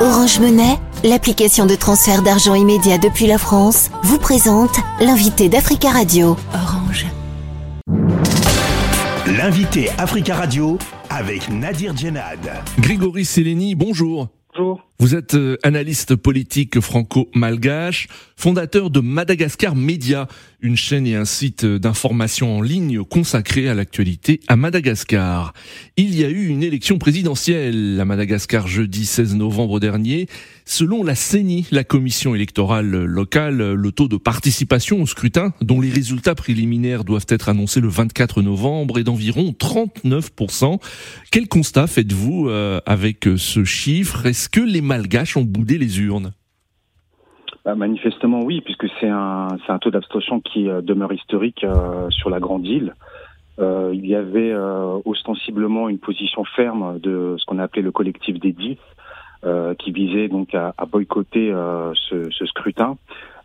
Orange Monnaie, l'application de transfert d'argent immédiat depuis la France, vous présente l'invité d'Africa Radio. Orange. L'invité Africa Radio avec Nadir Djenad. Grégory Seleni, bonjour. Vous êtes euh, analyste politique franco-malgache, fondateur de Madagascar Média, une chaîne et un site d'information en ligne consacré à l'actualité à Madagascar. Il y a eu une élection présidentielle à Madagascar jeudi 16 novembre dernier. Selon la CENI, la commission électorale locale, le taux de participation au scrutin, dont les résultats préliminaires doivent être annoncés le 24 novembre, est d'environ 39%. Quel constat faites-vous euh, avec ce chiffre? Est-ce que les malgaches ont boudé les urnes? Bah, Manifestement oui, puisque c'est un, un taux d'abstention qui euh, demeure historique euh, sur la grande île. Euh, il y avait ostensiblement une position ferme de ce qu'on a appelé le collectif des dix, qui visait donc à, boycotter ce, ce, scrutin.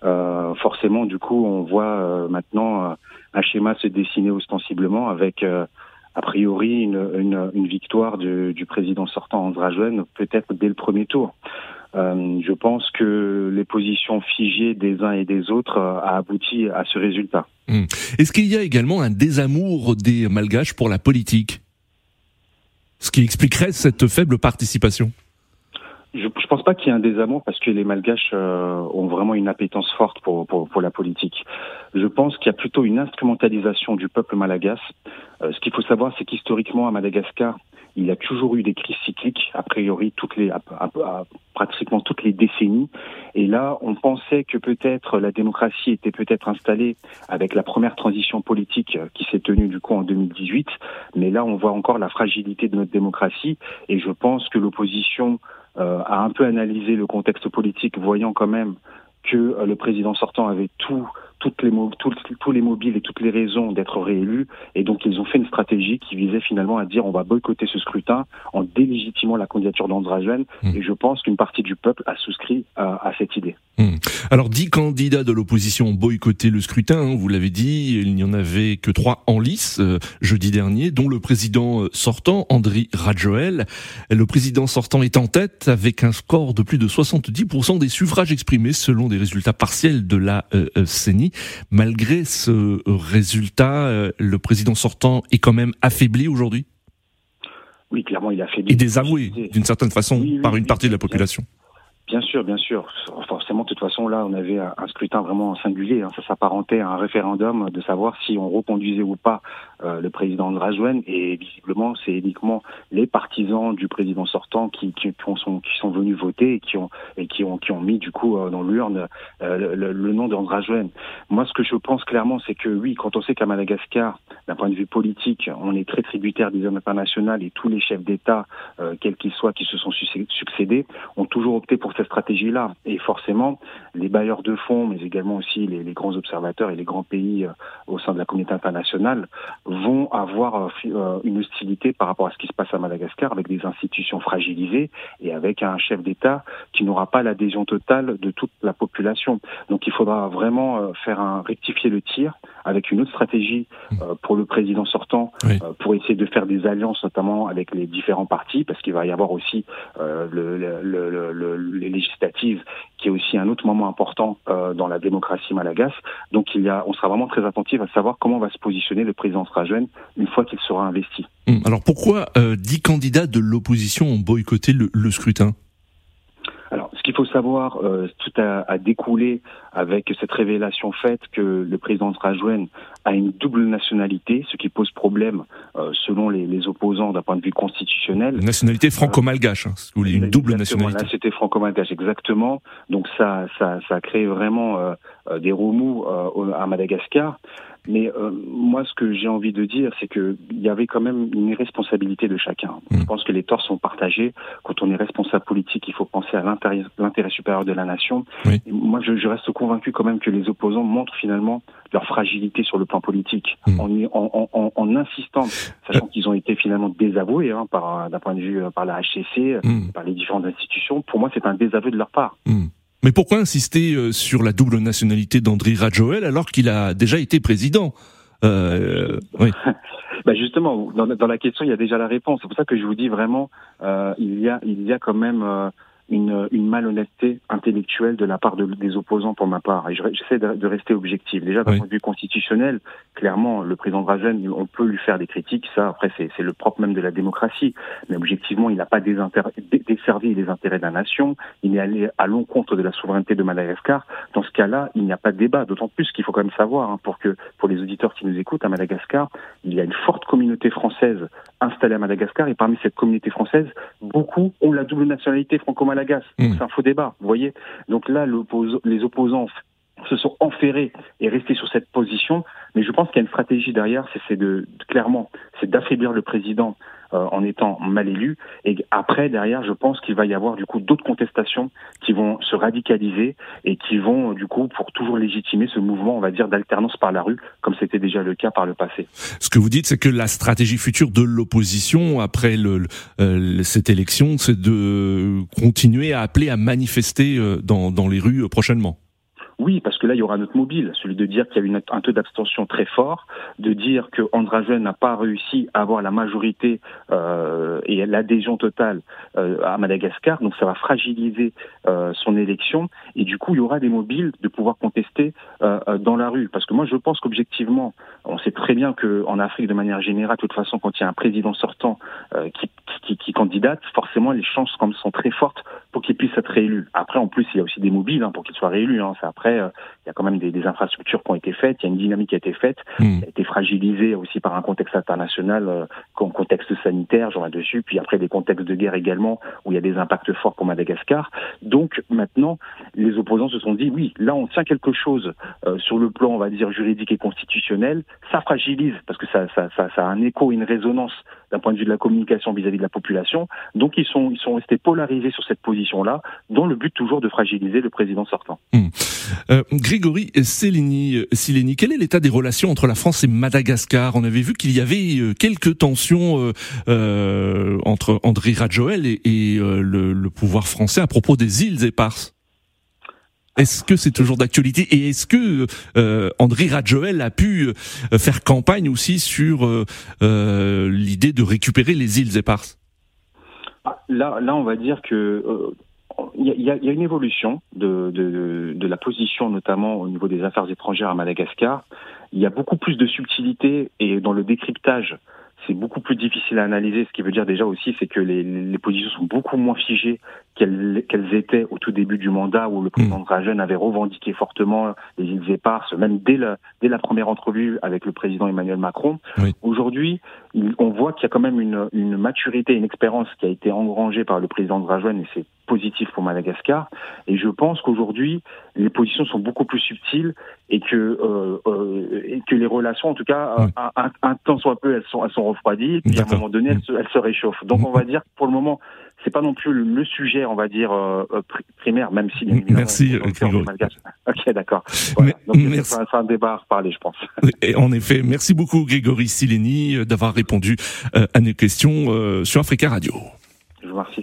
forcément, du coup, on voit maintenant un schéma se dessiner ostensiblement avec a priori une, une, une victoire du, du, président sortant Andra peut-être dès le premier tour. Euh, je pense que les positions figées des uns et des autres euh, a abouti à ce résultat. Hmm. Est-ce qu'il y a également un désamour des Malgaches pour la politique? Ce qui expliquerait cette faible participation je, je pense pas qu'il y ait un désamour parce que les Malgaches euh, ont vraiment une appétence forte pour, pour, pour la politique. Je pense qu'il y a plutôt une instrumentalisation du peuple malagasy. Euh, ce qu'il faut savoir, c'est qu'historiquement à Madagascar, il y a toujours eu des crises cycliques, a priori toutes les, à, pratiquement toutes les décennies. Et là, on pensait que peut-être la démocratie était peut-être installée avec la première transition politique qui s'est tenue du coup en 2018. Mais là, on voit encore la fragilité de notre démocratie. Et je pense que l'opposition euh, a un peu analysé le contexte politique, voyant quand même que euh, le président sortant avait tout toutes les, tous les mobiles et toutes les raisons d'être réélu. Et donc, ils ont fait une stratégie qui visait finalement à dire on va boycotter ce scrutin en délégitimant la candidature d'Andragen. Mmh. Et je pense qu'une partie du peuple a souscrit à, cette idée. Mmh. Alors, dix candidats de l'opposition ont boycotté le scrutin. Hein, vous l'avez dit, il n'y en avait que trois en lice euh, jeudi dernier, dont le président euh, sortant, Andri Rajoel. Le président sortant est en tête avec un score de plus de 70% des suffrages exprimés selon des résultats partiels de la euh, euh CENI. Malgré ce résultat, euh, le président sortant est quand même affaibli aujourd'hui? Oui, clairement, il est affaibli. Et désavoué, d'une certaine façon, par une partie de la population. Bien sûr, bien sûr. Forcément, de toute façon, là, on avait un scrutin vraiment singulier. Hein. Ça s'apparentait à un référendum de savoir si on reconduisait ou pas euh, le président de Rajwen. Et visiblement, c'est uniquement les partisans du président sortant qui, sont, venus voter et qui ont, mis, du coup, euh, dans l'urne euh, le, nom d'André Moi, ce que je pense clairement, c'est que oui, quand on sait qu'à Madagascar, d'un point de vue politique, on est très tributaire des hommes internationaux et tous les chefs d'État, quels qu'ils soient, qui se sont succédés, ont toujours opté pour cette stratégie-là. Et forcément, les bailleurs de fonds, mais également aussi les, les grands observateurs et les grands pays euh, au sein de la communauté internationale vont avoir euh, euh, une hostilité par rapport à ce qui se passe à Madagascar avec des institutions fragilisées et avec un chef d'État qui n'aura pas l'adhésion totale de toute la population. Donc il faudra vraiment faire un rectifier le tir avec une autre stratégie pour le président sortant pour essayer de faire des alliances notamment avec les différents partis parce qu'il va y avoir aussi le, le, législatives, qui est aussi un autre moment important euh, dans la démocratie malagasy. Donc il y a, on sera vraiment très attentif à savoir comment va se positionner le président Strajen une fois qu'il sera investi. Hum, alors pourquoi euh, dix candidats de l'opposition ont boycotté le scrutin? Alors, ce qu'il faut savoir, euh, tout a, a, découlé avec cette révélation faite que le président Trajouen a une double nationalité, ce qui pose problème euh, selon les, les opposants d'un point de vue constitutionnel. nationalité franco-malgache, hein, une double nationalité. C'était franco-malgache, exactement. Donc ça, ça, ça a créé vraiment euh, euh des remous euh, à Madagascar. Mais euh, moi, ce que j'ai envie de dire, c'est qu'il y avait quand même une irresponsabilité de chacun. Mmh. Je pense que les torts sont partagés. Quand on est responsable politique, il faut penser à l'intérêt supérieur de la nation. moi, je, je, reste convaincu quand même que les opposants montrent finalement leur fragilité sur le plan politique mmh. en, en, en, en, insistant, sachant qu'ils ont été finalement désavoués hein, par d'un point de vue par la HCC, mmh. par les différentes institutions. Pour moi, c'est un désaveu de leur part. Mais pourquoi insister euh, sur la double nationalité d'André Rajoel alors qu'il a déjà été président? Euh, oui. bah justement, dans, dans, la question, il y a déjà la réponse. C'est pour ça que je vous dis vraiment, euh, il y a, il y a quand même euh, une, une, malhonnêteté intellectuelle de la part de, des opposants pour ma part. Et j'essaie de, de, rester objectif. Déjà, d'un point de vue constitutionnel, clairement, le président Drazen, on peut lui faire des critiques. Ça, après, c'est le propre même de la démocratie. Mais objectivement, il n'a pas desservi les intérêts de la nation. Il est allé à l'encontre de la souveraineté de Madagascar. Dans ce cas-là, il n'y a pas de débat. D'autant plus qu'il faut quand même savoir, hein, pour que pour les auditeurs qui nous écoutent à Madagascar, il y a une forte communauté française installée à Madagascar. Et parmi cette communauté française, beaucoup ont la double nationalité Mmh. C'est un faux débat, vous voyez. Donc là, les opposants se sont enferrés et restés sur cette position. Mais je pense qu'il y a une stratégie derrière, c'est de, clairement, c'est d'affaiblir le président euh, en étant mal élu. Et après, derrière, je pense qu'il va y avoir du coup d'autres contestations qui vont se radicaliser et qui vont du coup pour toujours légitimer ce mouvement, on va dire, d'alternance par la rue, comme c'était déjà le cas par le passé. Ce que vous dites, c'est que la stratégie future de l'opposition après le, euh, cette élection, c'est de continuer à appeler à manifester euh, dans, dans les rues prochainement. Oui, parce que là, il y aura notre mobile, celui de dire qu'il y a eu un taux d'abstention très fort, de dire que Andragen n'a pas réussi à avoir la majorité euh, et l'adhésion totale euh, à Madagascar, donc ça va fragiliser euh, son élection, et du coup, il y aura des mobiles de pouvoir contester euh, euh, dans la rue. Parce que moi, je pense qu'objectivement, on sait très bien qu'en Afrique, de manière générale, de toute façon, quand il y a un président sortant euh, qui, qui, qui, candidate, forcément, les chances sont très fortes pour qu'il puisse être réélu. Après, en plus, il y a aussi des mobiles hein, pour qu'il soit réélu. Hein. Après euh, il y a quand même des, des, infrastructures qui ont été faites, il y a une dynamique qui a été faite, hmm. qui a été fragilisée aussi par un contexte international, euh, comme contexte sanitaire, j'en ai dessus, puis après des contextes de guerre également, où il y a des impacts forts pour Madagascar. Donc maintenant, les opposants se sont dit, oui, là on tient quelque chose euh, sur le plan, on va dire, juridique et constitutionnel, ça fragilise, parce que ça, ça, ça, ça a un écho, une résonance d'un point de vue de la communication vis-à-vis de la population. Donc ils sont, ils sont restés polarisés sur cette position-là, dans le but toujours de fragiliser le président sortant. Hmm. Euh, Grégory Sileni, quel est l'état des relations entre la France et Madagascar? On avait vu qu'il y avait euh, quelques tensions euh, euh, entre André Rajoel et, et euh, le, le, pouvoir français à propos des îles éparses. Est-ce que c'est toujours d'actualité? Et est-ce que euh, André Rajoel a pu faire campagne aussi sur l'idée de récupérer les îles éparses? Ah, Là, là, on va dire que il y, a, y a, une évolution de, de, de, la position, notamment au niveau des affaires étrangères à Madagascar. Il y a beaucoup plus de subtilité et dans le décryptage c'est beaucoup plus difficile à analyser. Ce qui veut dire déjà aussi, c'est que les, les, positions sont beaucoup moins figées qu'elles qu'elles étaient au tout début du mandat, où le président mmh. Dragen avait revendiqué fortement les îles éparses, même dès la, dès la première entrevue avec le président Emmanuel Macron. Oui. Aujourd'hui, on voit qu'il y a quand même une, une maturité, une expérience qui a été engrangée par le président Dragen, et c'est positif pour Madagascar. Et je pense qu'aujourd'hui, les positions sont beaucoup plus subtiles et que, euh, euh, et que les relations, en tout cas, oui. un, un, un, temps soit peu, elles sont, elles sont refroidies, puis à un moment donné, elles se, elles se réchauffent. Donc on va dire, pour le moment, c'est pas non plus le, sujet, on va dire, euh, primaire, même si Merci, Ok, d'accord. Voilà. C'est un débat à reparler, je pense. Et en effet, merci beaucoup Grégory Sileni d'avoir répondu à nos questions sur Africa Radio. Je vous remercie.